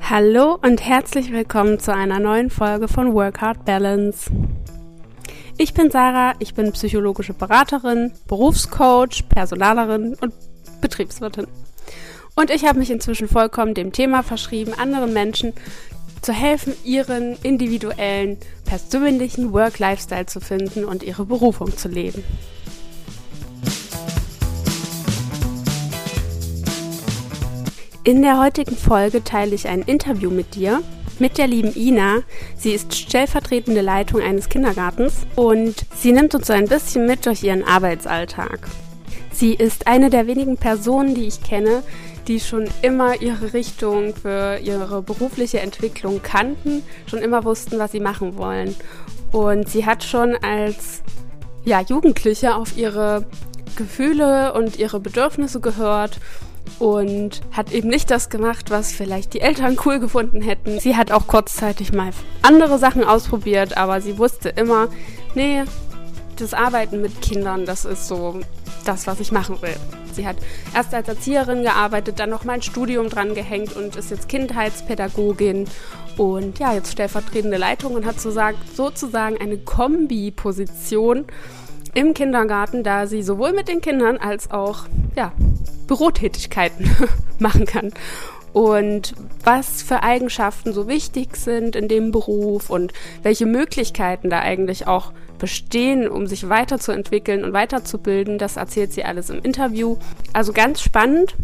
Hallo und herzlich willkommen zu einer neuen Folge von Work Hard Balance. Ich bin Sarah, ich bin psychologische Beraterin, Berufscoach, Personalerin und Betriebswirtin. Und ich habe mich inzwischen vollkommen dem Thema verschrieben, anderen Menschen zu helfen, ihren individuellen, persönlichen Work-Lifestyle zu finden und ihre Berufung zu leben. In der heutigen Folge teile ich ein Interview mit dir, mit der lieben Ina. Sie ist stellvertretende Leitung eines Kindergartens und sie nimmt uns so ein bisschen mit durch ihren Arbeitsalltag. Sie ist eine der wenigen Personen, die ich kenne, die schon immer ihre Richtung für ihre berufliche Entwicklung kannten, schon immer wussten, was sie machen wollen. Und sie hat schon als ja, Jugendliche auf ihre Gefühle und ihre Bedürfnisse gehört und hat eben nicht das gemacht, was vielleicht die Eltern cool gefunden hätten. Sie hat auch kurzzeitig mal andere Sachen ausprobiert, aber sie wusste immer, nee, das Arbeiten mit Kindern, das ist so das, was ich machen will. Sie hat erst als Erzieherin gearbeitet, dann noch mal ein Studium dran gehängt und ist jetzt Kindheitspädagogin und ja, jetzt stellvertretende Leitung und hat sozusagen eine Kombi-Position im Kindergarten, da sie sowohl mit den Kindern als auch ja, Bürotätigkeiten machen kann. Und was für Eigenschaften so wichtig sind in dem Beruf und welche Möglichkeiten da eigentlich auch bestehen, um sich weiterzuentwickeln und weiterzubilden, das erzählt sie alles im Interview. Also ganz spannend.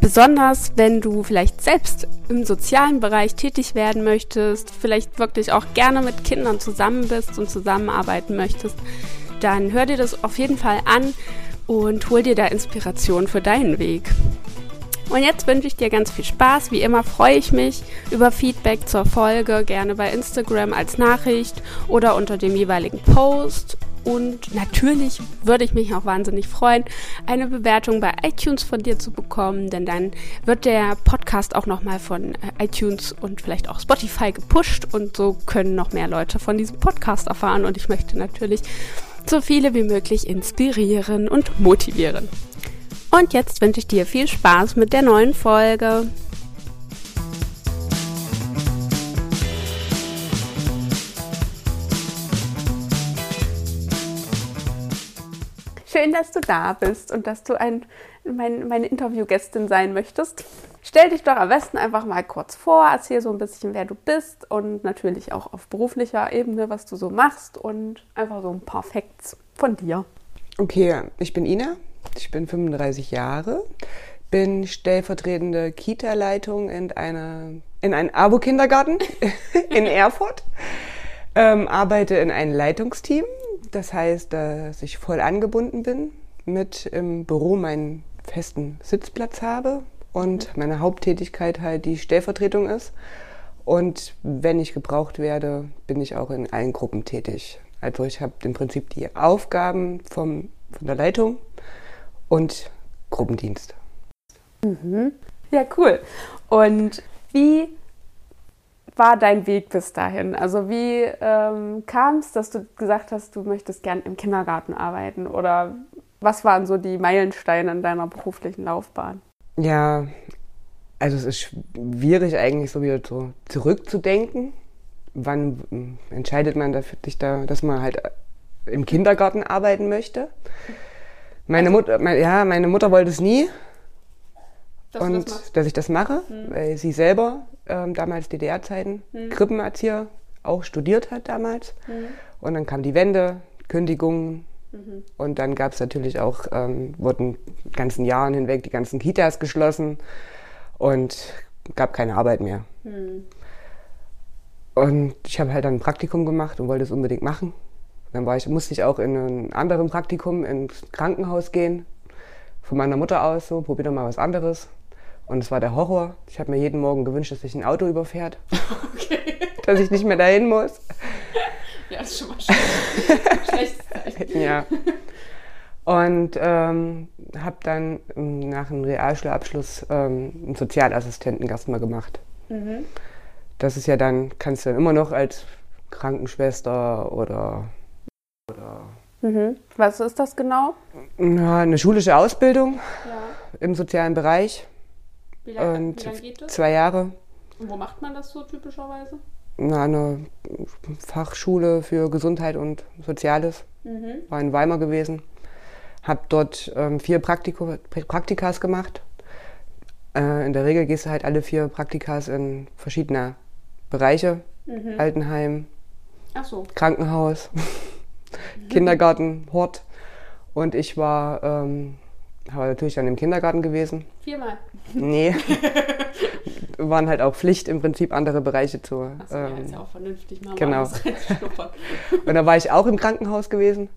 Besonders wenn du vielleicht selbst im sozialen Bereich tätig werden möchtest, vielleicht wirklich auch gerne mit Kindern zusammen bist und zusammenarbeiten möchtest, dann hör dir das auf jeden Fall an und hol dir da Inspiration für deinen Weg. Und jetzt wünsche ich dir ganz viel Spaß. Wie immer freue ich mich über Feedback zur Folge, gerne bei Instagram als Nachricht oder unter dem jeweiligen Post. Und natürlich würde ich mich auch wahnsinnig freuen, eine Bewertung bei iTunes von dir zu bekommen, denn dann wird der Podcast auch nochmal von äh, iTunes und vielleicht auch Spotify gepusht und so können noch mehr Leute von diesem Podcast erfahren. Und ich möchte natürlich so viele wie möglich inspirieren und motivieren. Und jetzt wünsche ich dir viel Spaß mit der neuen Folge. Schön, dass du da bist und dass du ein, mein, meine Interviewgästin sein möchtest. Stell dich doch am besten einfach mal kurz vor, erzähl so ein bisschen, wer du bist und natürlich auch auf beruflicher Ebene, was du so machst und einfach so ein paar Facts von dir. Okay, ich bin Ina, ich bin 35 Jahre, bin stellvertretende Kita-Leitung in, in einem Abo-Kindergarten in Erfurt, ähm, arbeite in einem Leitungsteam, das heißt, dass ich voll angebunden bin, mit im Büro meinen festen Sitzplatz habe, und meine Haupttätigkeit halt die Stellvertretung ist. Und wenn ich gebraucht werde, bin ich auch in allen Gruppen tätig. Also ich habe im Prinzip die Aufgaben vom, von der Leitung und Gruppendienst. Mhm. Ja, cool. Und wie war dein Weg bis dahin? Also wie ähm, kam es, dass du gesagt hast, du möchtest gern im Kindergarten arbeiten? Oder was waren so die Meilensteine in deiner beruflichen Laufbahn? Ja, also es ist schwierig eigentlich so wieder so zurückzudenken. Wann entscheidet man dafür, sich da, dass man halt im Kindergarten arbeiten möchte? Meine also Mutter, mein, ja, meine Mutter wollte es nie. Dass und das dass ich das mache, mhm. weil sie selber ähm, damals DDR-Zeiten mhm. Krippenerzieher auch studiert hat damals. Mhm. Und dann kam die Wende, Kündigungen, Mhm. Und dann gab es natürlich auch, ähm, wurden ganzen Jahren hinweg die ganzen Kitas geschlossen und gab keine Arbeit mehr. Mhm. Und ich habe halt dann ein Praktikum gemacht und wollte es unbedingt machen. Dann war ich, musste ich auch in ein anderes Praktikum ins Krankenhaus gehen. Von meiner Mutter aus so, probier doch mal was anderes. Und es war der Horror. Ich habe mir jeden Morgen gewünscht, dass sich ein Auto überfährt. Okay. dass ich nicht mehr dahin muss. Ja, ist schon mal schlecht. ja. Und ähm, habe dann nach einem Realschulabschluss ähm, einen Sozialassistenten erstmal gemacht. Mhm. Das ist ja dann, kannst du dann immer noch als Krankenschwester oder. oder mhm. Was ist das genau? Na, eine schulische Ausbildung ja. im sozialen Bereich. Wie lange Und lang geht das? zwei Jahre Und wo macht man das so typischerweise? In einer Fachschule für Gesundheit und Soziales. Mhm. War in Weimar gewesen. Habe dort ähm, vier Praktiko, Praktikas gemacht. Äh, in der Regel gehst du halt alle vier Praktikas in verschiedene Bereiche. Mhm. Altenheim, so. Krankenhaus, Kindergarten, Hort. Und ich war, ähm, habe natürlich dann im Kindergarten gewesen. Viermal. Nee. Waren halt auch Pflicht im Prinzip andere Bereiche zu. Achso, ja, ähm, ist ja auch vernünftig, mal genau. Und da war ich auch im Krankenhaus gewesen,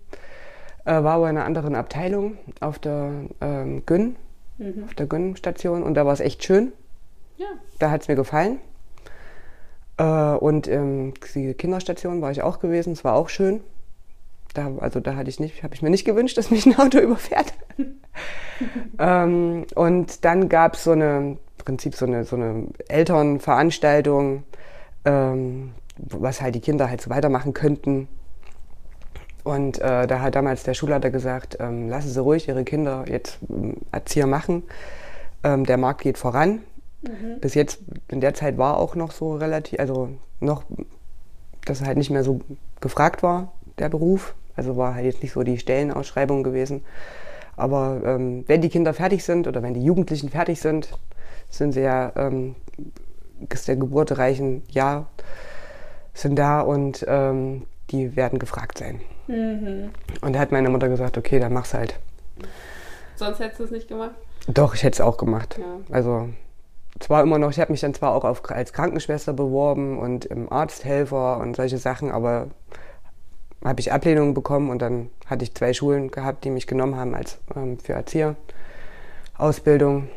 äh, war aber in einer anderen Abteilung auf der ähm, Gyn, Mhm. auf der Gyn-Station und da war es echt schön. Ja. Da hat es mir gefallen. Äh, und ähm, die Kinderstation war ich auch gewesen, es war auch schön. Da, also da hatte ich nicht, habe ich mir nicht gewünscht, dass mich ein Auto überfährt. ähm, und dann gab es so eine, Prinzip so eine, so eine Elternveranstaltung, ähm, was halt die Kinder halt so weitermachen könnten. Und äh, da hat damals der Schulleiter gesagt, ähm, lassen Sie ruhig Ihre Kinder jetzt ähm, Erzieher machen. Ähm, der Markt geht voran. Mhm. Bis jetzt, in der Zeit war auch noch so relativ, also noch, dass halt nicht mehr so gefragt war, der Beruf. Also war halt jetzt nicht so die Stellenausschreibung gewesen. Aber ähm, wenn die Kinder fertig sind oder wenn die Jugendlichen fertig sind, sind sie ja, ähm, ist der geburtereichen Jahr, sind da und ähm, die werden gefragt sein. Mhm. Und da hat meine Mutter gesagt, okay, dann mach's halt. Sonst hättest du es nicht gemacht? Doch, ich hätte es auch gemacht. Ja. Also zwar immer noch, ich habe mich dann zwar auch auf, als Krankenschwester beworben und im Arzthelfer und solche Sachen, aber habe ich Ablehnungen bekommen und dann hatte ich zwei Schulen gehabt, die mich genommen haben als ähm, für Erzieher Ausbildung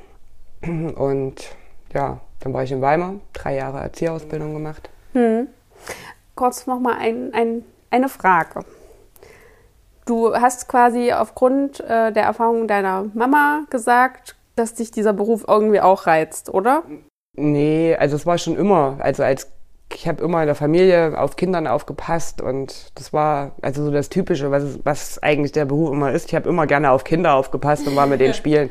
und ja, dann war ich in Weimar, drei Jahre Erzieherausbildung gemacht. Hm. Kurz nochmal ein, ein, eine Frage. Du hast quasi aufgrund äh, der Erfahrung deiner Mama gesagt, dass dich dieser Beruf irgendwie auch reizt, oder? Nee, also es war schon immer, also als ich habe immer in der Familie auf Kindern aufgepasst und das war also so das Typische, was, was eigentlich der Beruf immer ist. Ich habe immer gerne auf Kinder aufgepasst und war mit denen spielen.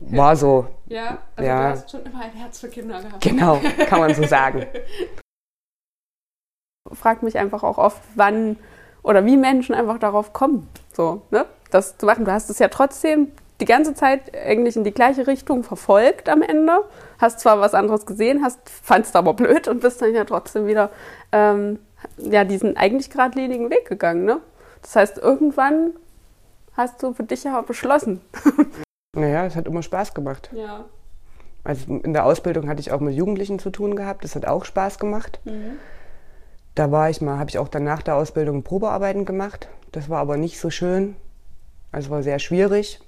War so, Ja, also Ja. du hast schon immer ein Herz für Kinder gehabt. genau, kann man so sagen. frage mich einfach auch oft, wann oder wie Menschen einfach darauf kommen, so, ne? Das zu machen. Du hast es ja trotzdem die ganze Zeit eigentlich in die gleiche Richtung verfolgt am Ende. Hast zwar was anderes gesehen, hast, fandst aber blöd und bist dann ja trotzdem wieder ähm, ja, diesen eigentlich geradlinigen Weg gegangen, ne? Das heißt, irgendwann hast du für dich ja beschlossen. Naja, es hat immer Spaß gemacht. Ja. Also in der Ausbildung hatte ich auch mit Jugendlichen zu tun gehabt. Das hat auch Spaß gemacht. Mhm. Da war ich mal, habe ich auch dann nach der Ausbildung Probearbeiten gemacht. Das war aber nicht so schön. Also war sehr schwierig.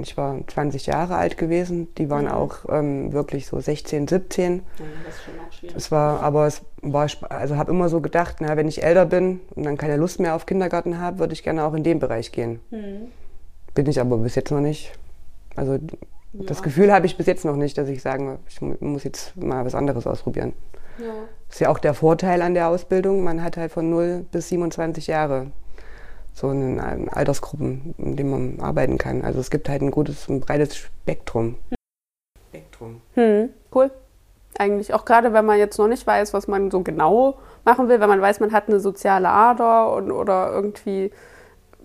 Ich war 20 Jahre alt gewesen. Die waren Mhm. auch ähm, wirklich so 16, 17. ja. Das ist schon auch schwierig. Es war, aber es war, also habe immer so gedacht, na, wenn ich älter bin und dann keine Lust mehr auf Kindergarten habe, würde ich gerne auch in den Bereich gehen. Mhm. Bin ich aber bis jetzt noch nicht. Also das Ja. Gefühl habe ich bis jetzt noch nicht, dass ich sagen, ich mu- muss jetzt mal was anderes ausprobieren. Ja. Das ist ja auch der Vorteil an der Ausbildung. Man hat halt von 0 bis 27 Jahre so eine ähm, Altersgruppen, in denen man arbeiten kann. Also es gibt halt ein gutes, ein breites Spektrum. Spektrum. Hm, cool. Eigentlich auch gerade, wenn man jetzt noch nicht weiß, was man so genau machen will, wenn man weiß, man hat eine soziale Ader und, oder irgendwie,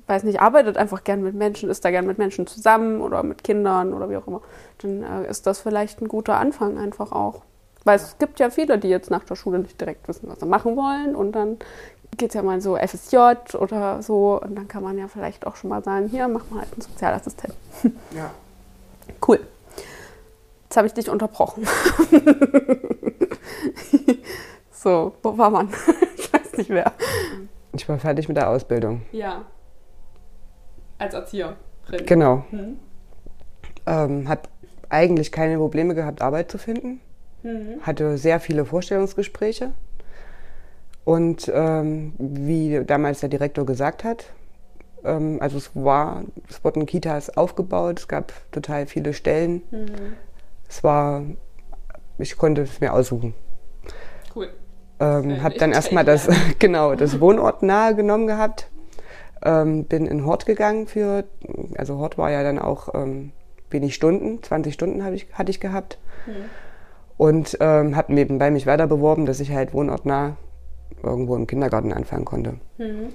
weiß nicht, arbeitet einfach gern mit Menschen, ist da gern mit Menschen zusammen oder mit Kindern oder wie auch immer, dann äh, ist das vielleicht ein guter Anfang einfach auch. Weil es gibt ja viele, die jetzt nach der Schule nicht direkt wissen, was sie machen wollen und dann geht es ja mal so FSJ oder so und dann kann man ja vielleicht auch schon mal sagen, hier, mach mal halt einen Sozialassistent. Ja. Cool. Jetzt habe ich dich unterbrochen. so, wo war man? ich weiß nicht mehr. Ich war fertig mit der Ausbildung. Ja. Als Erzieherin. Genau. Mhm. Ähm, habe eigentlich keine Probleme gehabt, Arbeit zu finden. Mhm. Hatte sehr viele Vorstellungsgespräche. Und ähm, wie damals der Direktor gesagt hat, ähm, also es war, es wurden Kitas aufgebaut, es gab total viele Stellen. Mhm. Es war, ich konnte es mir aussuchen. Cool. Ähm, Äh, habe dann erstmal das, genau, das Wohnort nahe genommen gehabt. Ähm, bin in Hort gegangen für, also Hort war ja dann auch ähm, wenig Stunden, 20 Stunden ich, hatte ich gehabt. Mhm. Und ähm, habe nebenbei mich weiter beworben, dass ich halt wohnortnah irgendwo im Kindergarten anfangen konnte. Mhm.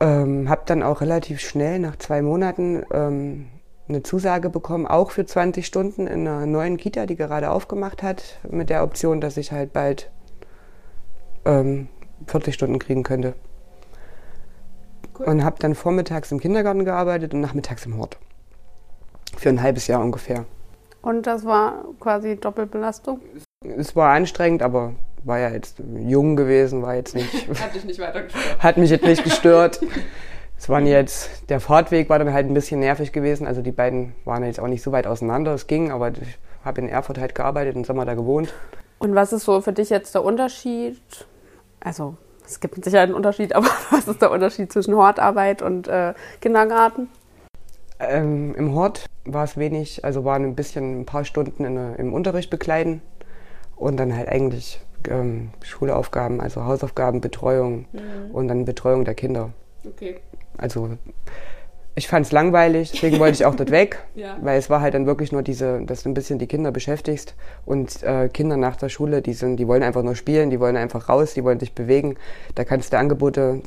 Ähm, habe dann auch relativ schnell, nach zwei Monaten, ähm, eine Zusage bekommen, auch für 20 Stunden in einer neuen Kita, die gerade aufgemacht hat, mit der Option, dass ich halt bald ähm, 40 Stunden kriegen könnte. Cool. Und habe dann vormittags im Kindergarten gearbeitet und nachmittags im Hort. Für ein halbes Jahr ungefähr. Und das war quasi Doppelbelastung? Es war anstrengend, aber war ja jetzt jung gewesen, war jetzt nicht. hat dich nicht weiter gestört. Hat mich jetzt nicht gestört. Es waren jetzt, der Fahrtweg war dann halt ein bisschen nervig gewesen. Also die beiden waren jetzt auch nicht so weit auseinander. Es ging, aber ich habe in Erfurt halt gearbeitet und Sommer da gewohnt. Und was ist so für dich jetzt der Unterschied? Also es gibt mit Sicherheit einen Unterschied, aber was ist der Unterschied zwischen Hortarbeit und äh, Kindergarten? Ähm, Im Hort war es wenig, also waren ein bisschen ein paar Stunden in, im Unterricht bekleiden und dann halt eigentlich ähm, Schulaufgaben, also Hausaufgaben, Betreuung mhm. und dann Betreuung der Kinder. Okay. Also ich fand es langweilig, deswegen wollte ich auch dort weg, ja. weil es war halt dann wirklich nur diese, dass du ein bisschen die Kinder beschäftigst und äh, Kinder nach der Schule, die sind, die wollen einfach nur spielen, die wollen einfach raus, die wollen sich bewegen. Da kannst du Angebote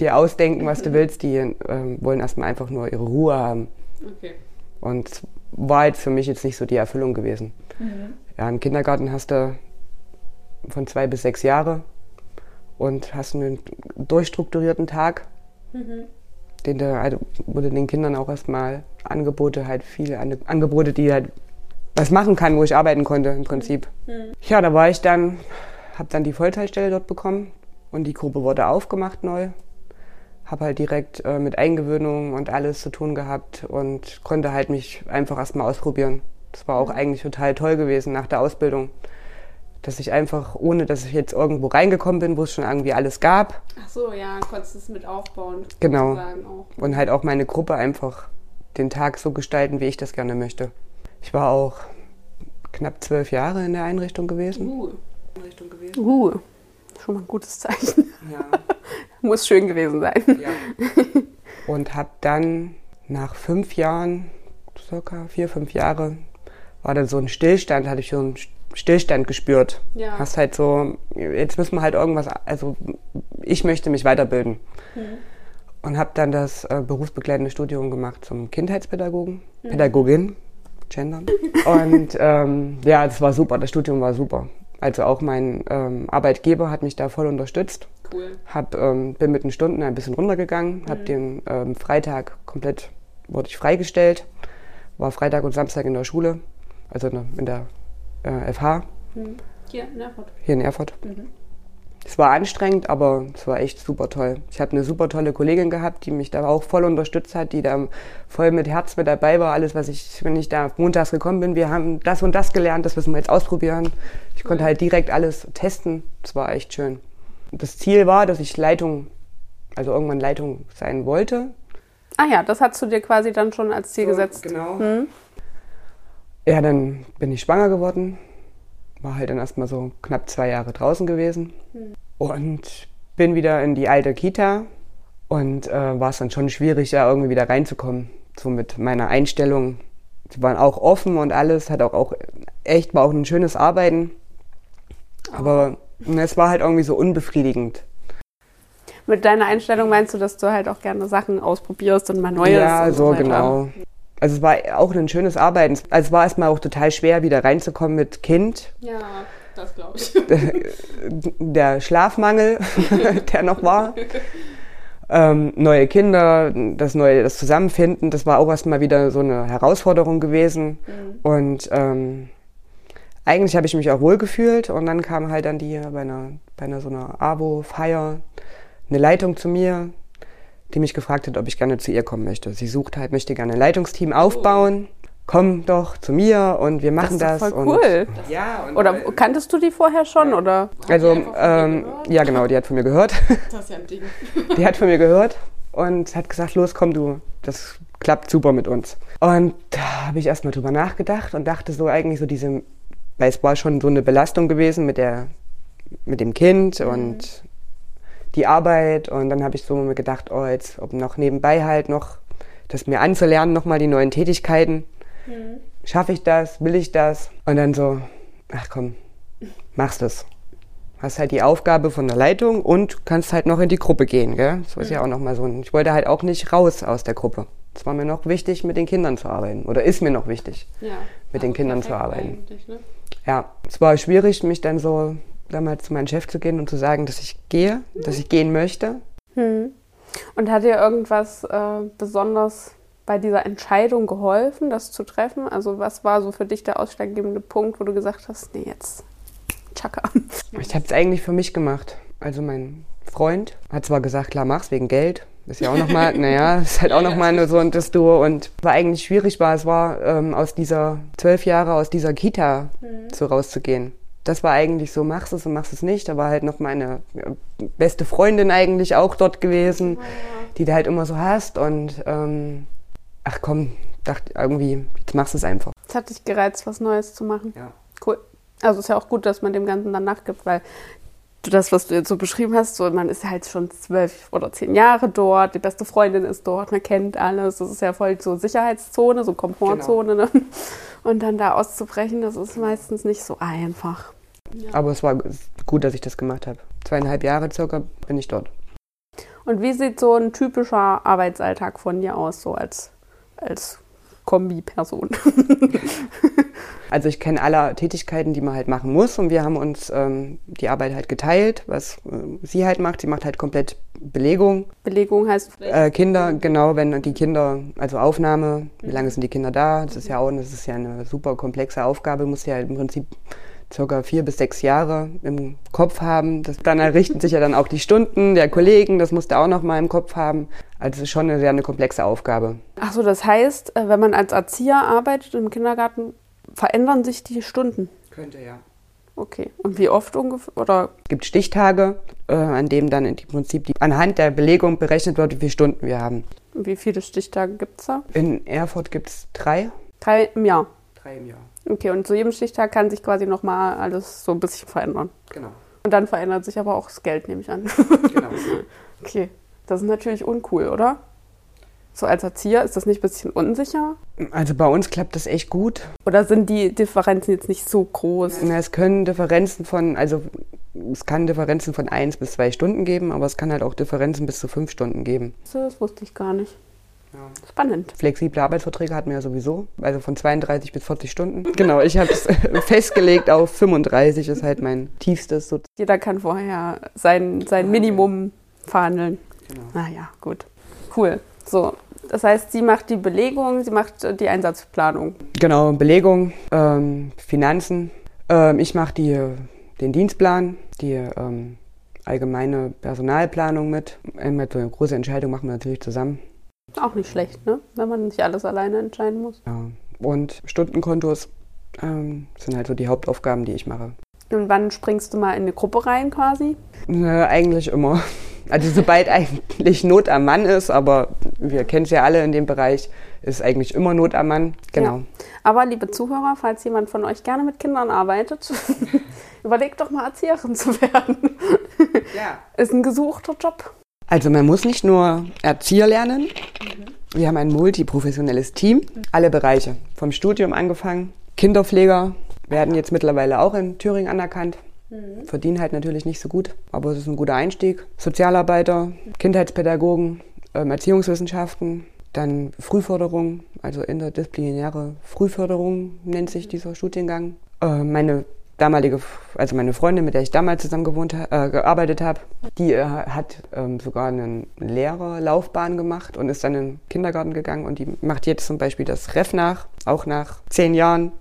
dir ausdenken, was du willst. Die äh, wollen erstmal einfach nur ihre Ruhe haben. Okay. Und war jetzt für mich jetzt nicht so die Erfüllung gewesen. Mhm. Ja, im Kindergarten hast du von zwei bis sechs Jahre und hast einen durchstrukturierten Tag, mhm. Den also, wurde den Kindern auch erstmal Angebote, halt viele Angebote, die halt was machen kann, wo ich arbeiten konnte im Prinzip. Mhm. Ja, da war ich dann, habe dann die Vollzeitstelle dort bekommen und die Gruppe wurde aufgemacht neu. Habe halt direkt äh, mit Eingewöhnung und alles zu tun gehabt und konnte halt mich einfach erstmal ausprobieren. Das war auch mhm. eigentlich total toll gewesen nach der Ausbildung dass ich einfach, ohne dass ich jetzt irgendwo reingekommen bin, wo es schon irgendwie alles gab. Ach so, ja, konntest es mit aufbauen. Genau. Und halt auch meine Gruppe einfach den Tag so gestalten, wie ich das gerne möchte. Ich war auch knapp zwölf Jahre in der Einrichtung gewesen. Uh. Einrichtung gewesen. Uh. Schon mal ein gutes Zeichen. Ja. Muss schön gewesen sein. Ja. Und habe dann nach fünf Jahren, circa vier, fünf Jahre, war dann so ein Stillstand, hatte ich so einen Stillstand gespürt. Ja. Hast halt so, jetzt müssen wir halt irgendwas, also ich möchte mich weiterbilden. Mhm. Und habe dann das äh, berufsbegleitende Studium gemacht zum Kindheitspädagogen, mhm. Pädagogin, gendern. Und ähm, ja, das war super, das Studium war super. Also auch mein ähm, Arbeitgeber hat mich da voll unterstützt. Cool. Hab, ähm, bin mit den Stunden ein bisschen runtergegangen, mhm. habe den ähm, Freitag komplett, wurde ich freigestellt, war Freitag und Samstag in der Schule, also in der äh, FH. Mhm. Hier in Erfurt. Hier in Erfurt. Mhm. Es war anstrengend, aber es war echt super toll. Ich habe eine super tolle Kollegin gehabt, die mich da auch voll unterstützt hat, die da voll mit Herz mit dabei war. Alles, was ich, wenn ich da montags gekommen bin, wir haben das und das gelernt, das müssen wir jetzt ausprobieren. Ich konnte halt direkt alles testen. Es war echt schön. Das Ziel war, dass ich Leitung, also irgendwann Leitung sein wollte. Ah ja, das hast du dir quasi dann schon als Ziel so, gesetzt. Genau. Hm. Ja, dann bin ich schwanger geworden. War halt dann erstmal so knapp zwei Jahre draußen gewesen. Mhm. Und bin wieder in die alte Kita. Und äh, war es dann schon schwierig, da irgendwie wieder reinzukommen. So mit meiner Einstellung. Sie waren auch offen und alles. Hat auch, auch echt, war auch ein schönes Arbeiten. Aber es war halt irgendwie so unbefriedigend. Mit deiner Einstellung meinst du, dass du halt auch gerne Sachen ausprobierst und mal Neues? Ja, so, so genau. Also es war auch ein schönes Arbeiten. Also es war erstmal auch total schwer, wieder reinzukommen mit Kind. Ja, das glaube ich. Der Schlafmangel, der noch war. Ähm, neue Kinder, das neue, das Zusammenfinden, das war auch erstmal wieder so eine Herausforderung gewesen. Mhm. Und ähm, eigentlich habe ich mich auch wohl gefühlt und dann kam halt dann die bei einer, bei einer so einer AWO-Feier eine Leitung zu mir, die mich gefragt hat, ob ich gerne zu ihr kommen möchte. Sie sucht halt, möchte gerne ein Leitungsteam aufbauen. Komm doch zu mir und wir machen das. das ist voll cool. Und, ja, und oder kanntest du die vorher schon? Oder? Also, ähm, ja, genau, die hat von mir gehört. Das ist ja ein Ding. Die hat von mir gehört und hat gesagt: Los, komm, du, das klappt super mit uns. Und da habe ich erstmal drüber nachgedacht und dachte so eigentlich so diese, weil es war schon so eine Belastung gewesen mit der, mit dem Kind mhm. und die Arbeit und dann habe ich so mir gedacht, oh, jetzt ob noch nebenbei halt noch das mir anzulernen, nochmal die neuen Tätigkeiten. Mhm. Schaffe ich das? Will ich das? Und dann so, ach komm, machst es. Hast halt die Aufgabe von der Leitung und kannst halt noch in die Gruppe gehen, gell? Das ist mhm. ja auch nochmal so. Ich wollte halt auch nicht raus aus der Gruppe. Es war mir noch wichtig, mit den Kindern zu arbeiten. Oder ist mir noch wichtig, ja. mit den Kindern zu arbeiten. Ne? Ja, es war schwierig, mich dann so damals zu meinem Chef zu gehen und zu sagen, dass ich gehe, dass ich gehen möchte. Hm. Und hat dir irgendwas äh, besonders bei dieser Entscheidung geholfen, das zu treffen? Also was war so für dich der ausschlaggebende Punkt, wo du gesagt hast, nee, jetzt Chaka. Ich habe es eigentlich für mich gemacht. Also mein Freund hat zwar gesagt, klar, mach's wegen Geld. Ist ja auch nochmal, naja, ist halt auch nochmal so ein das Duo. Und war eigentlich schwierig war, es war ähm, aus dieser zwölf Jahre aus dieser Kita mhm. so rauszugehen. Das war eigentlich so, machst es und machst es nicht. Da war halt noch meine beste Freundin eigentlich auch dort gewesen, ja. die du halt immer so hast. Und ähm, ach komm, dachte irgendwie, jetzt machst du es einfach. Es hat dich gereizt, was Neues zu machen. Ja. Cool. Also ist ja auch gut, dass man dem Ganzen dann nachgibt, weil das, was du jetzt so beschrieben hast, so man ist halt schon zwölf oder zehn Jahre dort, die beste Freundin ist dort, man kennt alles, das ist ja voll so Sicherheitszone, so Komfortzone. Genau. Ne? Und dann da auszubrechen, das ist meistens nicht so einfach. Ja. Aber es war gut, dass ich das gemacht habe. Zweieinhalb Jahre circa bin ich dort. Und wie sieht so ein typischer Arbeitsalltag von dir aus, so als, als Kombi-Person? Also ich kenne alle Tätigkeiten, die man halt machen muss und wir haben uns ähm, die Arbeit halt geteilt, was äh, sie halt macht. Sie macht halt komplett Belegung. Belegung heißt? Äh, Kinder, genau, wenn die Kinder, also Aufnahme, wie lange sind die Kinder da? Das ist ja auch, das ist ja eine super komplexe Aufgabe, muss ja halt im Prinzip circa vier bis sechs Jahre im Kopf haben. Das, dann errichten sich ja dann auch die Stunden der Kollegen, das musst du auch noch mal im Kopf haben. Also es ist schon eine sehr eine komplexe Aufgabe. Ach so, das heißt, äh, wenn man als Erzieher arbeitet im Kindergarten, verändern sich die Stunden? Könnte, ja. Okay. Und wie oft ungefähr? Oder? Es gibt Stichtage, äh, an denen dann im Prinzip die, anhand der Belegung berechnet wird, wie viele Stunden wir haben. Wie viele Stichtage gibt es da? In Erfurt gibt es drei. Drei im Jahr? Drei im Jahr. Okay, und zu jedem Stichtag kann sich quasi nochmal alles so ein bisschen verändern. Genau. Und dann verändert sich aber auch das Geld, nehme ich an. Genau. okay, das ist natürlich uncool, oder? So als Erzieher, ist das nicht ein bisschen unsicher? Also bei uns klappt das echt gut. Oder sind die Differenzen jetzt nicht so groß? Na, es können Differenzen von, also es kann Differenzen von eins bis zwei Stunden geben, aber es kann halt auch Differenzen bis zu fünf Stunden geben. Das wusste ich gar nicht. Ja. Spannend. Flexible Arbeitsverträge hatten wir ja sowieso, also von 32 bis 40 Stunden. Genau, ich habe es festgelegt auf 35, ist halt mein tiefstes. Jeder kann vorher sein, sein Minimum verhandeln. Genau. Naja, gut. Cool. So, das heißt, sie macht die Belegung, sie macht die Einsatzplanung. Genau, Belegung, ähm, Finanzen. Ähm, ich mache die, den Dienstplan, die ähm, allgemeine Personalplanung mit. So eine große Entscheidung machen wir natürlich zusammen. Auch nicht schlecht, ne? Wenn man nicht alles alleine entscheiden muss. Ja. Und Stundenkontos ähm, sind halt so die Hauptaufgaben, die ich mache. Und wann springst du mal in eine Gruppe rein quasi? Äh, eigentlich immer. Also sobald eigentlich Not am Mann ist, aber wir kennen es ja alle in dem Bereich, ist eigentlich immer Not am Mann. Genau. Ja. Aber liebe Zuhörer, falls jemand von euch gerne mit Kindern arbeitet, überlegt doch mal Erzieherin zu werden. Ja. Ist ein gesuchter Job. Also man muss nicht nur Erzieher lernen. Mhm. Wir haben ein multiprofessionelles Team, alle Bereiche, vom Studium angefangen. Kinderpfleger werden jetzt mittlerweile auch in Thüringen anerkannt. Mhm. Verdienen halt natürlich nicht so gut, aber es ist ein guter Einstieg. Sozialarbeiter, Kindheitspädagogen, ähm, Erziehungswissenschaften, dann Frühförderung, also interdisziplinäre Frühförderung nennt sich dieser Studiengang. Äh, meine damalige, also meine Freundin, mit der ich damals zusammen gewohnt, äh, gearbeitet habe, die äh, hat ähm, sogar eine Lehrerlaufbahn gemacht und ist dann in den Kindergarten gegangen und die macht jetzt zum Beispiel das Ref nach, auch nach zehn Jahren.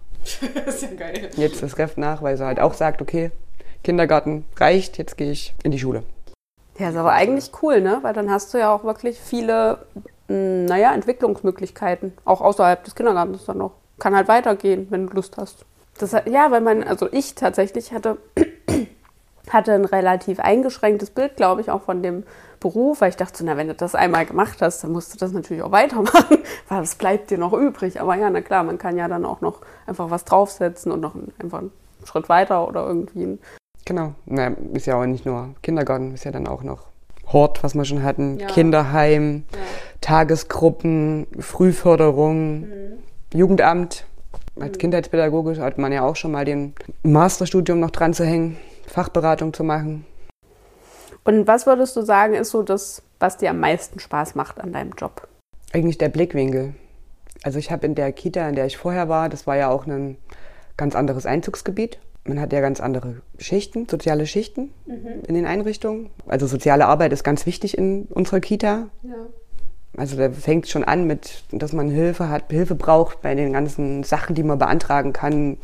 das ist ja geil. Jetzt das Ref nach, weil sie halt auch sagt, okay, Kindergarten reicht, jetzt gehe ich in die Schule. Ja, ist aber eigentlich cool, ne? Weil dann hast du ja auch wirklich viele, hm, naja, Entwicklungsmöglichkeiten, auch außerhalb des Kindergartens dann noch. Kann halt weitergehen, wenn du Lust hast. Das, ja, weil man, also ich tatsächlich hatte, hatte ein relativ eingeschränktes Bild, glaube ich, auch von dem Beruf, weil ich dachte, na, wenn du das einmal gemacht hast, dann musst du das natürlich auch weitermachen, weil es bleibt dir noch übrig. Aber ja, na klar, man kann ja dann auch noch einfach was draufsetzen und noch einfach einen Schritt weiter oder irgendwie ein Genau. Na, ist ja auch nicht nur Kindergarten, ist ja dann auch noch Hort, was wir schon hatten, ja. Kinderheim, ja. Tagesgruppen, Frühförderung, mhm. Jugendamt. Als Kindheitspädagoge hat man ja auch schon mal den Masterstudium noch dran zu hängen, Fachberatung zu machen. Und was würdest du sagen, ist so das, was dir am meisten Spaß macht an deinem Job? Eigentlich der Blickwinkel. Also ich habe in der Kita, in der ich vorher war, das war ja auch ein ganz anderes Einzugsgebiet. Man hat ja ganz andere Schichten, soziale Schichten mhm. in den Einrichtungen. Also soziale Arbeit ist ganz wichtig in unserer Kita. Ja. Also da fängt schon an mit, dass man Hilfe hat, Hilfe braucht bei den ganzen Sachen, die man beantragen kann.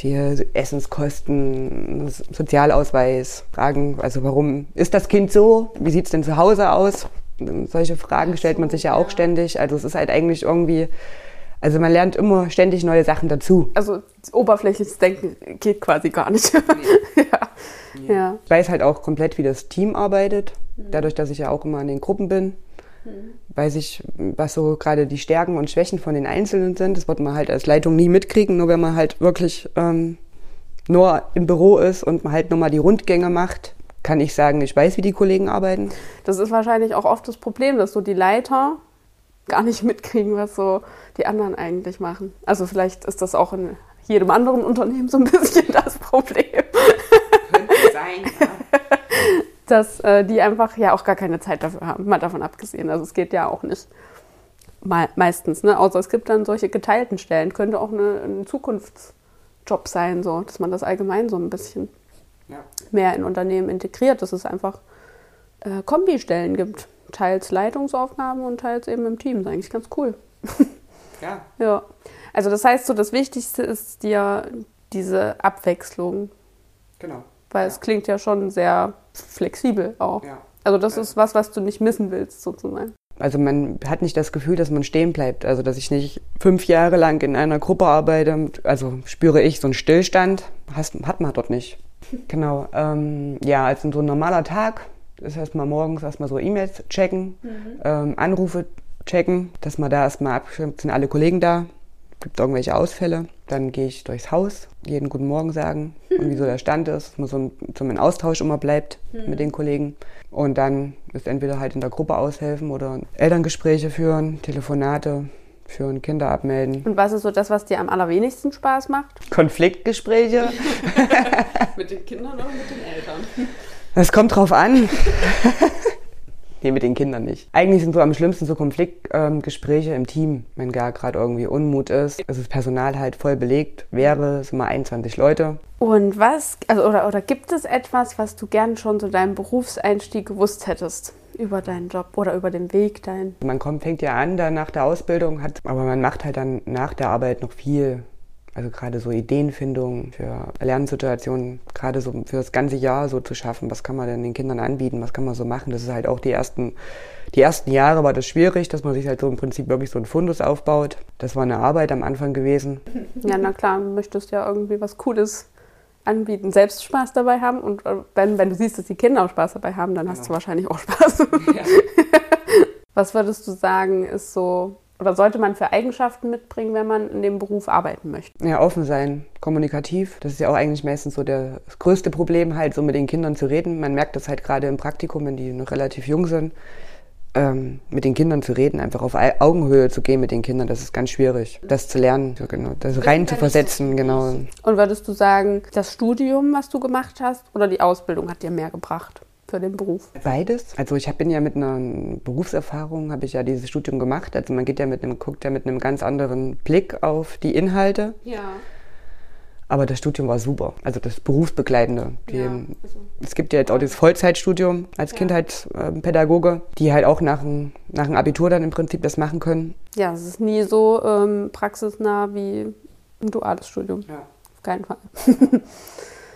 Die Essenskosten, Sozialausweis, Fragen, also warum ist das Kind so? Wie sieht es denn zu Hause aus? Solche Fragen stellt man sich ja auch ständig. Also es ist halt eigentlich irgendwie also man lernt immer ständig neue Sachen dazu. Also oberflächliches Denken geht quasi gar nicht. Nee. ja. Ja. ja. Ich weiß halt auch komplett, wie das Team arbeitet. Mhm. Dadurch, dass ich ja auch immer in den Gruppen bin, mhm. weiß ich, was so gerade die Stärken und Schwächen von den Einzelnen sind. Das wird man halt als Leitung nie mitkriegen, nur wenn man halt wirklich ähm, nur im Büro ist und man halt nur mal die Rundgänge macht kann ich sagen, ich weiß, wie die Kollegen arbeiten. Das ist wahrscheinlich auch oft das Problem, dass so die Leiter gar nicht mitkriegen, was so die anderen eigentlich machen. Also vielleicht ist das auch in jedem anderen Unternehmen so ein bisschen das Problem. Könnte sein, ja. Dass äh, die einfach ja auch gar keine Zeit dafür haben, mal davon abgesehen. Also es geht ja auch nicht mal, meistens, ne? Außer es gibt dann solche geteilten Stellen. Könnte auch eine, ein Zukunftsjob sein, so, dass man das allgemein so ein bisschen ja. mehr in Unternehmen integriert, dass es einfach äh, Kombistellen gibt teils Leitungsaufgaben und teils eben im Team. Das ist eigentlich ganz cool. Ja. ja. Also das heißt so, das Wichtigste ist dir diese Abwechslung. Genau. Weil ja. es klingt ja schon sehr flexibel auch. Ja. Also das ja. ist was, was du nicht missen willst sozusagen. Also man hat nicht das Gefühl, dass man stehen bleibt. Also dass ich nicht fünf Jahre lang in einer Gruppe arbeite. Also spüre ich so einen Stillstand. Hat man dort nicht. Genau. Ähm, ja, also so ein normaler Tag das heißt mal morgens erstmal so E-Mails checken, mhm. ähm, Anrufe checken, dass man da erstmal abgestimmt sind alle Kollegen da, gibt es irgendwelche Ausfälle. Dann gehe ich durchs Haus, jeden guten Morgen sagen und wie so der Stand ist, dass man so ein, so ein Austausch immer bleibt mhm. mit den Kollegen. Und dann ist entweder halt in der Gruppe aushelfen oder Elterngespräche führen, Telefonate, führen, Kinder abmelden. Und was ist so das, was dir am allerwenigsten Spaß macht? Konfliktgespräche. mit den Kindern oder mit den Eltern? Es kommt drauf an. Nee, mit den Kindern nicht. Eigentlich sind so am schlimmsten so Konfliktgespräche ähm, im Team, wenn gar gerade irgendwie Unmut ist. Also das Personal halt voll belegt wäre, sind mal 21 Leute. Und was, also oder, oder gibt es etwas, was du gern schon zu deinem Berufseinstieg gewusst hättest? über deinen Job oder über den Weg dahin? Man kommt, fängt ja an, dann nach der Ausbildung, hat, aber man macht halt dann nach der Arbeit noch viel also gerade so Ideenfindung für Lernsituationen, gerade so für das ganze Jahr so zu schaffen. Was kann man denn den Kindern anbieten? Was kann man so machen? Das ist halt auch die ersten, die ersten Jahre war das schwierig, dass man sich halt so im Prinzip wirklich so ein Fundus aufbaut. Das war eine Arbeit am Anfang gewesen. Ja, na klar, du möchtest ja irgendwie was Cooles anbieten, selbst Spaß dabei haben. Und äh, wenn, wenn du siehst, dass die Kinder auch Spaß dabei haben, dann hast ja. du wahrscheinlich auch Spaß. Ja. was würdest du sagen, ist so oder sollte man für Eigenschaften mitbringen, wenn man in dem Beruf arbeiten möchte? Ja, offen sein, kommunikativ. Das ist ja auch eigentlich meistens so der, das größte Problem, halt so mit den Kindern zu reden. Man merkt das halt gerade im Praktikum, wenn die noch relativ jung sind. Ähm, mit den Kindern zu reden, einfach auf Augenhöhe zu gehen mit den Kindern, das ist ganz schwierig, das zu lernen, so genau, das rein zu versetzen, genau. Und würdest du sagen, das Studium, was du gemacht hast, oder die Ausbildung hat dir mehr gebracht? Für den Beruf? Beides. Also ich bin ja mit einer Berufserfahrung, habe ich ja dieses Studium gemacht. Also man geht ja mit einem, guckt ja mit einem ganz anderen Blick auf die Inhalte. Ja. Aber das Studium war super. Also das Berufsbegleitende. Die, ja, also. Es gibt ja jetzt auch das Vollzeitstudium als ja. Kindheitspädagoge, die halt auch nach dem, nach dem Abitur dann im Prinzip das machen können. Ja, es ist nie so ähm, praxisnah wie ein duales Studium. Ja. Auf keinen Fall.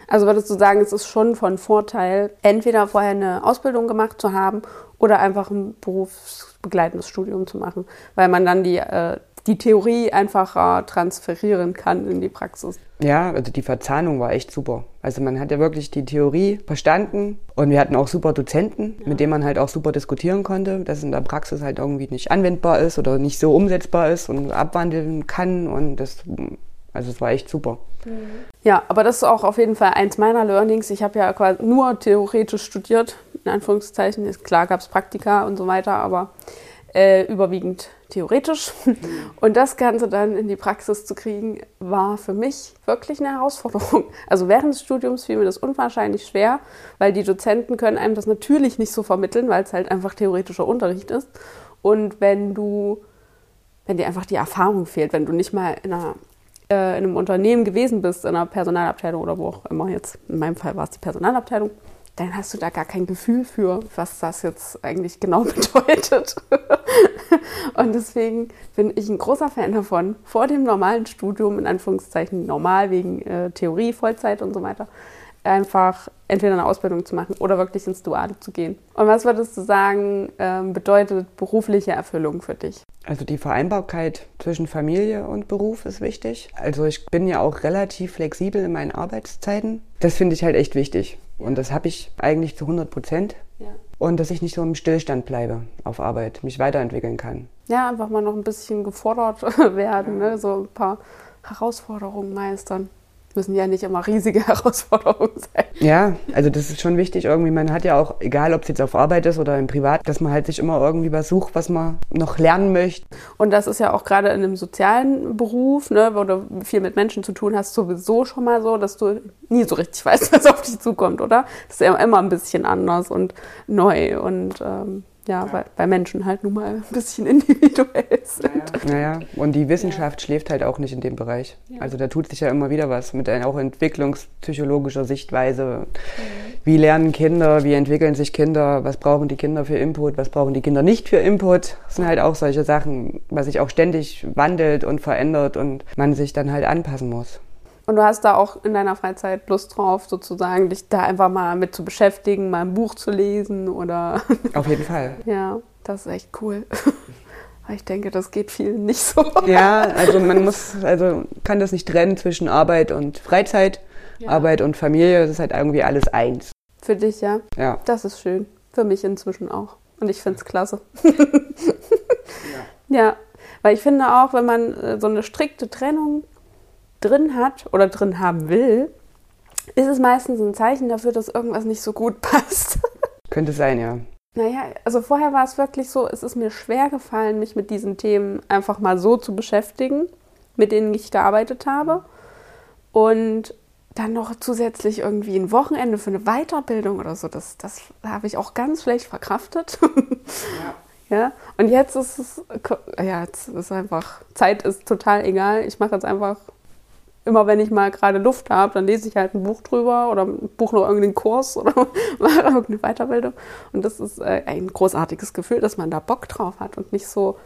Also würdest du sagen, es ist schon von Vorteil, entweder vorher eine Ausbildung gemacht zu haben oder einfach ein berufsbegleitendes Studium zu machen, weil man dann die, äh, die Theorie einfacher transferieren kann in die Praxis. Ja, also die Verzahnung war echt super. Also man hat ja wirklich die Theorie verstanden und wir hatten auch super Dozenten, ja. mit denen man halt auch super diskutieren konnte, dass in der Praxis halt irgendwie nicht anwendbar ist oder nicht so umsetzbar ist und abwandeln kann und das also es war echt super. Ja, aber das ist auch auf jeden Fall eins meiner Learnings. Ich habe ja quasi nur theoretisch studiert, in Anführungszeichen. Klar gab es Praktika und so weiter, aber äh, überwiegend theoretisch. Und das Ganze dann in die Praxis zu kriegen, war für mich wirklich eine Herausforderung. Also während des Studiums fiel mir das unwahrscheinlich schwer, weil die Dozenten können einem das natürlich nicht so vermitteln, weil es halt einfach theoretischer Unterricht ist. Und wenn du, wenn dir einfach die Erfahrung fehlt, wenn du nicht mal in, einer, äh, in einem Unternehmen gewesen bist, in einer Personalabteilung oder wo auch immer jetzt, in meinem Fall war es die Personalabteilung, dann hast du da gar kein Gefühl für, was das jetzt eigentlich genau bedeutet. und deswegen bin ich ein großer Fan davon, vor dem normalen Studium, in Anführungszeichen normal wegen äh, Theorie, Vollzeit und so weiter, einfach entweder eine Ausbildung zu machen oder wirklich ins Duale zu gehen. Und was würdest du sagen, ähm, bedeutet berufliche Erfüllung für dich? Also die Vereinbarkeit zwischen Familie und Beruf ist wichtig. Also ich bin ja auch relativ flexibel in meinen Arbeitszeiten. Das finde ich halt echt wichtig. Und das habe ich eigentlich zu 100 Prozent. Ja. Und dass ich nicht so im Stillstand bleibe auf Arbeit, mich weiterentwickeln kann. Ja, einfach mal noch ein bisschen gefordert werden, ne? so ein paar Herausforderungen meistern müssen ja nicht immer riesige Herausforderungen sein. Ja, also das ist schon wichtig irgendwie. Man hat ja auch, egal ob es jetzt auf Arbeit ist oder im Privat, dass man halt sich immer irgendwie was sucht, was man noch lernen möchte. Und das ist ja auch gerade in einem sozialen Beruf, ne, wo du viel mit Menschen zu tun hast, sowieso schon mal so, dass du nie so richtig weißt, was auf dich zukommt, oder? Das ist ja immer ein bisschen anders und neu und ähm, ja, ja. Weil, weil, Menschen halt nun mal ein bisschen individuell sind. Naja, und die Wissenschaft ja. schläft halt auch nicht in dem Bereich. Ja. Also da tut sich ja immer wieder was mit einer auch entwicklungspsychologischer Sichtweise. Mhm. Wie lernen Kinder, wie entwickeln sich Kinder, was brauchen die Kinder für Input, was brauchen die Kinder nicht für Input. Das sind halt auch solche Sachen, was sich auch ständig wandelt und verändert und man sich dann halt anpassen muss. Und du hast da auch in deiner Freizeit Lust drauf, sozusagen, dich da einfach mal mit zu beschäftigen, mal ein Buch zu lesen oder. Auf jeden Fall. ja, das ist echt cool. Ich denke, das geht vielen nicht so. Ja, also man muss, also kann das nicht trennen zwischen Arbeit und Freizeit, ja. Arbeit und Familie. Das ist halt irgendwie alles eins. Für dich, ja? Ja. Das ist schön. Für mich inzwischen auch. Und ich finde es klasse. ja. ja, weil ich finde auch, wenn man äh, so eine strikte Trennung drin hat oder drin haben will, ist es meistens ein Zeichen dafür, dass irgendwas nicht so gut passt. Könnte sein, ja. Naja, also vorher war es wirklich so, es ist mir schwer gefallen, mich mit diesen Themen einfach mal so zu beschäftigen, mit denen ich gearbeitet habe. Und dann noch zusätzlich irgendwie ein Wochenende für eine Weiterbildung oder so, das, das habe ich auch ganz schlecht verkraftet. Ja. ja. Und jetzt ist es, ja, jetzt ist einfach, Zeit ist total egal. Ich mache jetzt einfach immer wenn ich mal gerade Luft habe, dann lese ich halt ein Buch drüber oder buche noch irgendeinen Kurs oder mache irgendeine Weiterbildung. Und das ist äh, ein großartiges Gefühl, dass man da Bock drauf hat und nicht so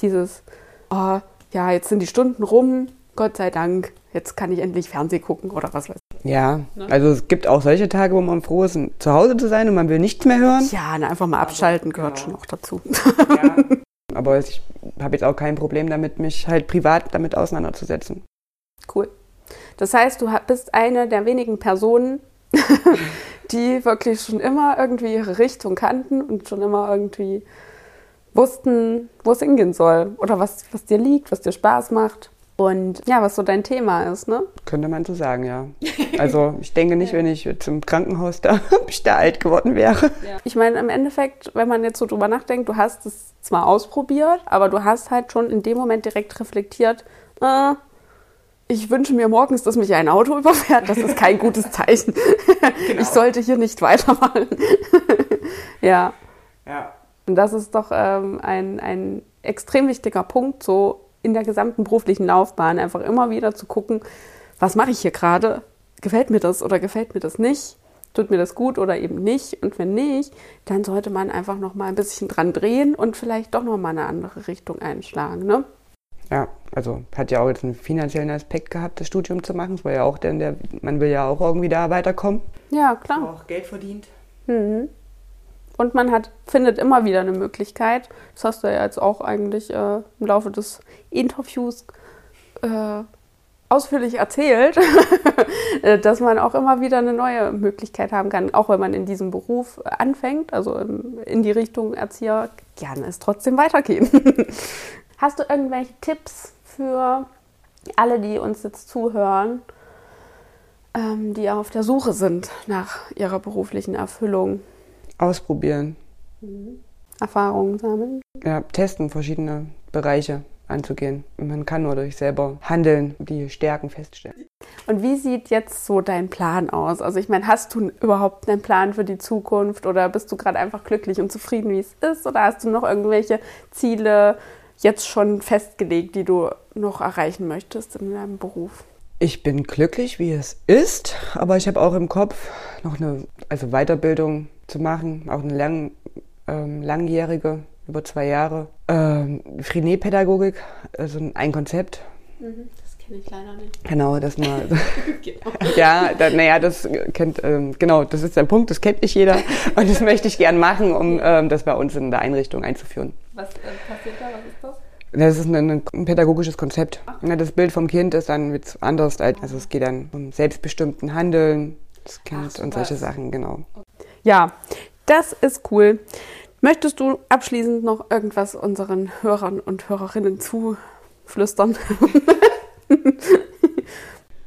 dieses, oh, ja, jetzt sind die Stunden rum, Gott sei Dank, jetzt kann ich endlich Fernsehen gucken oder was weiß ich. Ja, ne? also es gibt auch solche Tage, wo man froh ist, zu Hause zu sein und man will nichts mehr hören. Ja, na, einfach mal abschalten Aber, gehört genau. schon auch dazu. Ja. Aber ich habe jetzt auch kein Problem damit, mich halt privat damit auseinanderzusetzen. Cool. Das heißt, du bist eine der wenigen Personen, die wirklich schon immer irgendwie ihre Richtung kannten und schon immer irgendwie wussten, wo es hingehen soll oder was, was dir liegt, was dir Spaß macht. Und ja, was so dein Thema ist, ne? Könnte man so sagen, ja. Also ich denke nicht, wenn ich zum Krankenhaus da, ich da alt geworden wäre. Ja. Ich meine, im Endeffekt, wenn man jetzt so drüber nachdenkt, du hast es zwar ausprobiert, aber du hast halt schon in dem Moment direkt reflektiert, äh, ich wünsche mir morgens, dass mich ein Auto überfährt. Das ist kein gutes Zeichen. Genau. Ich sollte hier nicht weitermachen. ja. Ja. Und das ist doch ähm, ein, ein extrem wichtiger Punkt, so in der gesamten beruflichen Laufbahn einfach immer wieder zu gucken, was mache ich hier gerade? Gefällt mir das oder gefällt mir das nicht? Tut mir das gut oder eben nicht? Und wenn nicht, dann sollte man einfach noch mal ein bisschen dran drehen und vielleicht doch noch mal eine andere Richtung einschlagen, ne? Ja, also hat ja auch jetzt einen finanziellen Aspekt gehabt, das Studium zu machen. Es war ja auch denn der, man will ja auch irgendwie da weiterkommen. Ja, klar. Auch Geld verdient. Mhm. Und man hat, findet immer wieder eine Möglichkeit, das hast du ja jetzt auch eigentlich äh, im Laufe des Interviews äh, ausführlich erzählt, äh, dass man auch immer wieder eine neue Möglichkeit haben kann, auch wenn man in diesem Beruf anfängt, also in die Richtung Erzieher, gerne es trotzdem weitergehen. Hast du irgendwelche Tipps für alle, die uns jetzt zuhören, ähm, die auf der Suche sind nach ihrer beruflichen Erfüllung? Ausprobieren. Mhm. Erfahrungen sammeln. Ja, testen verschiedene Bereiche anzugehen. Man kann nur durch selber Handeln die Stärken feststellen. Und wie sieht jetzt so dein Plan aus? Also ich meine, hast du überhaupt einen Plan für die Zukunft oder bist du gerade einfach glücklich und zufrieden, wie es ist? Oder hast du noch irgendwelche Ziele jetzt schon festgelegt, die du noch erreichen möchtest in deinem Beruf? Ich bin glücklich, wie es ist, aber ich habe auch im Kopf noch eine also Weiterbildung zu machen, auch eine lang, ähm, langjährige, über zwei Jahre. Ähm, Friné-Pädagogik, also ein Konzept. Mhm, das kenne ich leider nicht. Genau, das mal. genau. Ja, da, naja, das kennt, ähm, genau, das ist der Punkt, das kennt nicht jeder. Und das möchte ich gern machen, um ähm, das bei uns in der Einrichtung einzuführen. Was äh, passiert da? Was ist das? Das ist ein, ein pädagogisches Konzept. Ja, das Bild vom Kind ist dann anders. Also es geht dann um selbstbestimmten Handeln, das Kind Ach, und solche Sachen, genau. Ja, das ist cool. Möchtest du abschließend noch irgendwas unseren Hörern und Hörerinnen zuflüstern?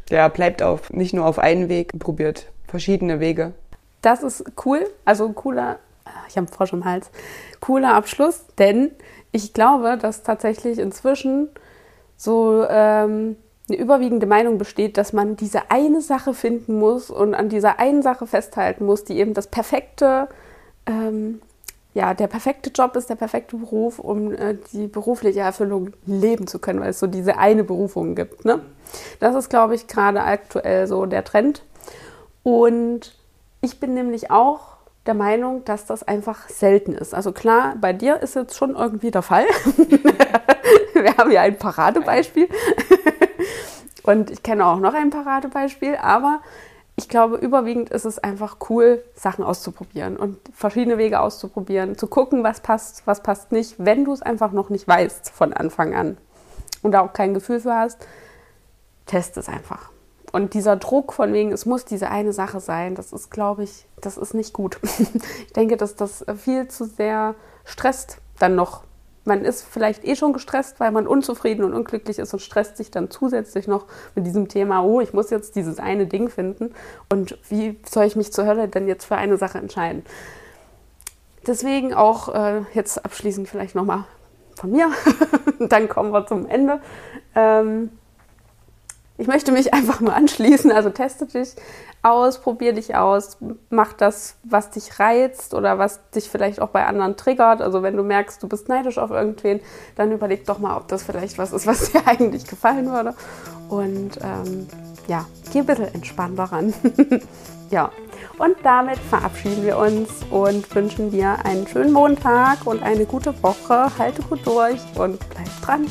ja, bleibt auf, nicht nur auf einen Weg, probiert verschiedene Wege. Das ist cool, also cooler, ich habe einen Frosch im Hals, cooler Abschluss, denn ich glaube, dass tatsächlich inzwischen so ähm, eine überwiegende Meinung besteht, dass man diese eine Sache finden muss und an dieser einen Sache festhalten muss, die eben das perfekte, ähm, ja, der perfekte Job ist, der perfekte Beruf, um äh, die berufliche Erfüllung leben zu können, weil es so diese eine Berufung gibt. Ne? Das ist, glaube ich, gerade aktuell so der Trend. Und ich bin nämlich auch der Meinung, dass das einfach selten ist. Also klar, bei dir ist jetzt schon irgendwie der Fall. Wir haben ja ein Paradebeispiel. Und ich kenne auch noch ein Paradebeispiel, aber ich glaube, überwiegend ist es einfach cool, Sachen auszuprobieren und verschiedene Wege auszuprobieren, zu gucken, was passt, was passt nicht, wenn du es einfach noch nicht weißt von Anfang an und da auch kein Gefühl für hast, test es einfach. Und dieser Druck von wegen, es muss diese eine Sache sein, das ist, glaube ich, das ist nicht gut. ich denke, dass das viel zu sehr stresst dann noch. Man ist vielleicht eh schon gestresst, weil man unzufrieden und unglücklich ist und stresst sich dann zusätzlich noch mit diesem Thema, oh, ich muss jetzt dieses eine Ding finden und wie soll ich mich zur Hölle denn jetzt für eine Sache entscheiden? Deswegen auch äh, jetzt abschließend vielleicht nochmal von mir. dann kommen wir zum Ende. Ähm, ich möchte mich einfach nur anschließen. Also teste dich aus, probier dich aus, mach das, was dich reizt oder was dich vielleicht auch bei anderen triggert. Also wenn du merkst, du bist neidisch auf irgendwen, dann überleg doch mal, ob das vielleicht was ist, was dir eigentlich gefallen würde. Und ähm, ja, geh ein bisschen entspannt daran. ja, und damit verabschieden wir uns und wünschen dir einen schönen Montag und eine gute Woche. Halte gut durch und bleib dran.